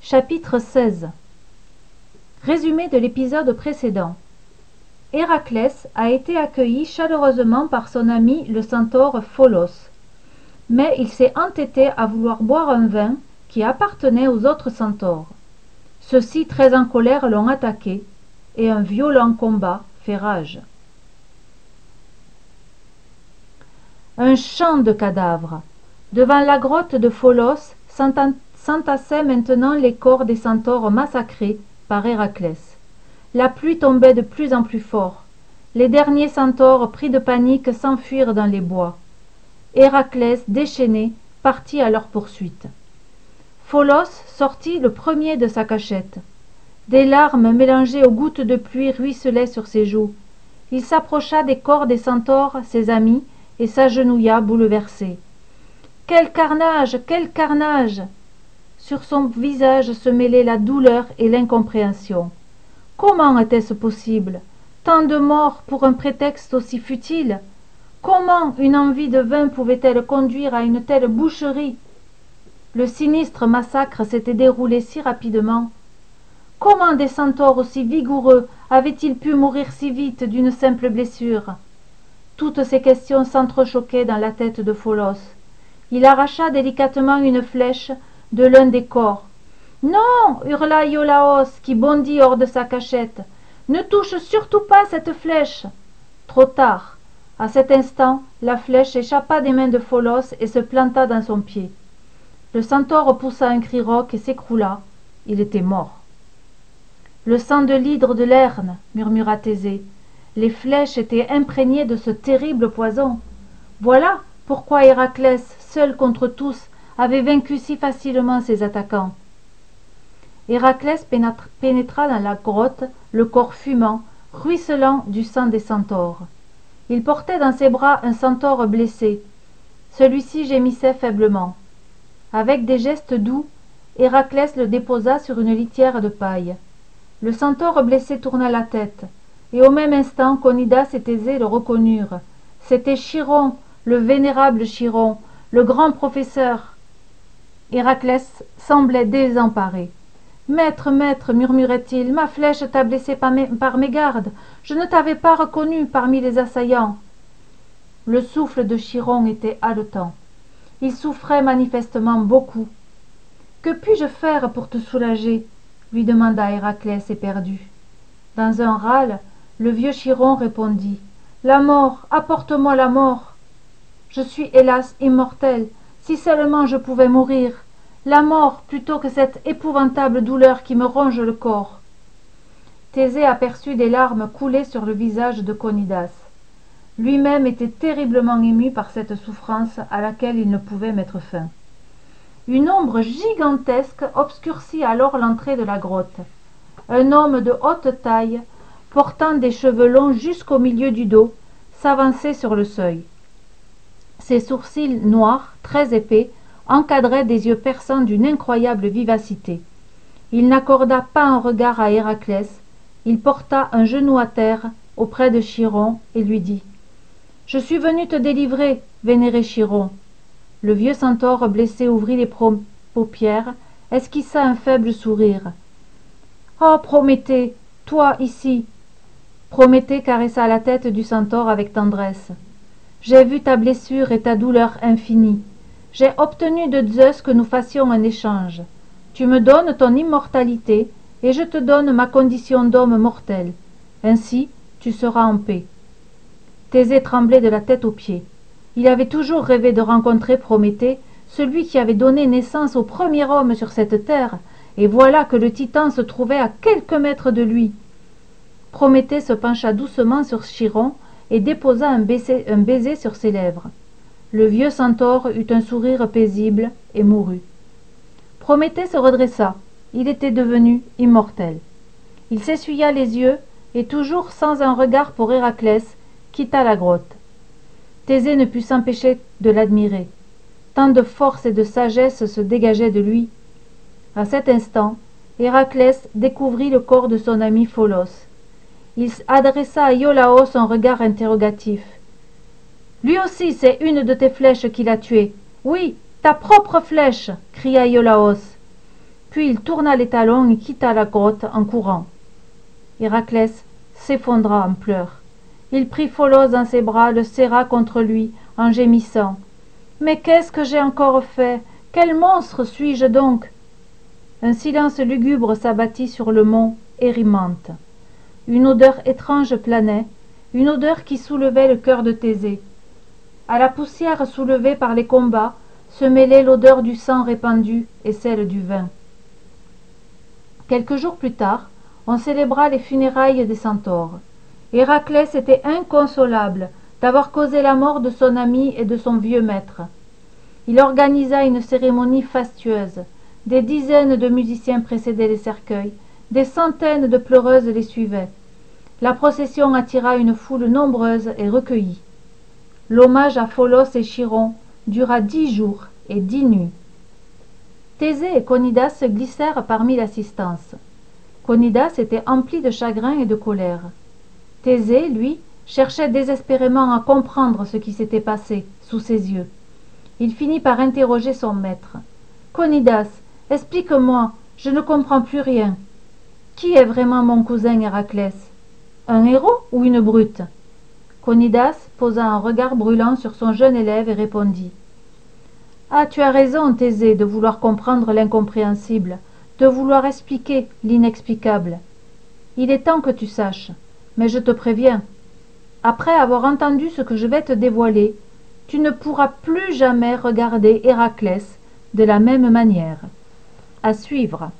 Chapitre XVI Résumé de l'épisode précédent Héraclès a été accueilli chaleureusement par son ami le centaure Pholos. Mais il s'est entêté à vouloir boire un vin qui appartenait aux autres centaures. Ceux-ci, très en colère, l'ont attaqué, et un violent combat fait rage. Un champ de cadavres. Devant la grotte de Pholos s'entassaient maintenant les corps des centaures massacrés par Héraclès. La pluie tombait de plus en plus fort. Les derniers centaures, pris de panique, s'enfuirent dans les bois. Héraclès, déchaîné, partit à leur poursuite. Pholos sortit le premier de sa cachette. Des larmes mélangées aux gouttes de pluie ruisselaient sur ses joues. Il s'approcha des corps des centaures, ses amis, et s'agenouilla bouleversé. Quel carnage Quel carnage Sur son visage se mêlaient la douleur et l'incompréhension. Comment était-ce possible? Tant de morts pour un prétexte aussi futile? Comment une envie de vin pouvait-elle conduire à une telle boucherie? Le sinistre massacre s'était déroulé si rapidement. Comment des centaures aussi vigoureux avaient-ils pu mourir si vite d'une simple blessure? Toutes ces questions s'entrechoquaient dans la tête de Pholos. Il arracha délicatement une flèche de l'un des corps. Non hurla Iolaos, qui bondit hors de sa cachette. Ne touche surtout pas cette flèche Trop tard. À cet instant, la flèche échappa des mains de Pholos et se planta dans son pied. Le centaure poussa un cri rauque et s'écroula. Il était mort. Le sang de l'hydre de Lerne, murmura Thésée. Les flèches étaient imprégnées de ce terrible poison. Voilà pourquoi Héraclès, seul contre tous, avait vaincu si facilement ses attaquants. Héraclès pénétra dans la grotte, le corps fumant, ruisselant du sang des centaures. Il portait dans ses bras un centaure blessé. Celui-ci gémissait faiblement. Avec des gestes doux, Héraclès le déposa sur une litière de paille. Le centaure blessé tourna la tête, et au même instant Conidas et Thésée le reconnurent. C'était Chiron, le vénérable Chiron, le grand professeur. Héraclès semblait désemparé. Maître, maître, murmurait-il, ma flèche t'a blessé par, mégarde. Je ne t'avais pas reconnu parmi les assaillants. Le souffle de Chiron était haletant. Il souffrait manifestement beaucoup. Que puis-je faire pour te soulager? lui demanda Héraclès éperdu. Dans un râle, le vieux Chiron répondit La mort, apporte-moi la mort. Je suis hélas immortel. Si seulement je pouvais mourir la mort plutôt que cette épouvantable douleur qui me ronge le corps thésée aperçut des larmes couler sur le visage de Conidas. Lui-même était terriblement ému par cette souffrance à laquelle il ne pouvait mettre fin. Une ombre gigantesque obscurcit alors l'entrée de la grotte. Un homme de haute taille, portant des cheveux longs jusqu'au milieu du dos, s'avançait sur le seuil. Ses sourcils noirs, très épais, encadrait des yeux perçants d'une incroyable vivacité. Il n'accorda pas un regard à Héraclès, il porta un genou à terre auprès de Chiron et lui dit Je suis venu te délivrer, vénéré Chiron. Le vieux centaure blessé ouvrit les paupières, esquissa un faible sourire. Oh Prométhée, toi ici Prométhée caressa la tête du centaure avec tendresse. J'ai vu ta blessure et ta douleur infinie. J'ai obtenu de Zeus que nous fassions un échange. Tu me donnes ton immortalité, et je te donne ma condition d'homme mortel. Ainsi, tu seras en paix. Thésée tremblait de la tête aux pieds. Il avait toujours rêvé de rencontrer Prométhée, celui qui avait donné naissance au premier homme sur cette terre, et voilà que le titan se trouvait à quelques mètres de lui. Prométhée se pencha doucement sur Chiron et déposa un baiser, sur ses lèvres. Le vieux centaure eut un sourire paisible et mourut. Prométhée se redressa. Il était devenu immortel. Il s'essuya les yeux et toujours sans un regard pour héraclès quitta la grotte. Thésée ne put s'empêcher de l'admirer. Tant de force et de sagesse se dégageaient de lui. À cet instant héraclès découvrit le corps de son ami pholos il adressa à iolaos un regard interrogatif. Lui aussi c'est une de tes flèches qui l'a tué oui ta propre flèche cria iolaos. Puis il tourna les talons et quitta la grotte en courant. Héraclès s'effondra en pleurs. Il prit folos dans ses bras le serra contre lui en gémissant. Mais qu'est-ce que j'ai encore fait? Quel monstre suis-je donc? Un silence lugubre s'abattit sur le mont érymanthe une odeur étrange planait une odeur qui soulevait le cœur de thésée. À la poussière soulevée par les combats se mêlait l'odeur du sang répandu et celle du vin. Quelques jours plus tard on célébra les funérailles des centaures. Héraclès était inconsolable d'avoir causé la mort de son ami et de son vieux maître. Il organisa une cérémonie fastueuse. Des dizaines de musiciens précédaient les cercueils des centaines de pleureuses les suivaient. La procession attira une foule nombreuse et recueillie. L'hommage à Pholos et Chiron dura dix jours et dix nuits. Thésée et conidas se glissèrent parmi l'assistance. Conidas était empli de chagrin et de colère. Thésée lui cherchait désespérément à comprendre ce qui s'était passé sous ses yeux. Il finit par interroger son maître conidas explique-moi je ne comprends plus rien qui est vraiment mon cousin héraclès? Un héros ou une brute? Conidas posa un regard brûlant sur son jeune élève et répondit ah tu as raison thésée de vouloir comprendre l'incompréhensible de vouloir expliquer l'inexplicable. Il est temps que tu saches mais je te préviens après avoir entendu ce que je vais te dévoiler tu ne pourras plus jamais regarder héraclès de la même manière. À suivre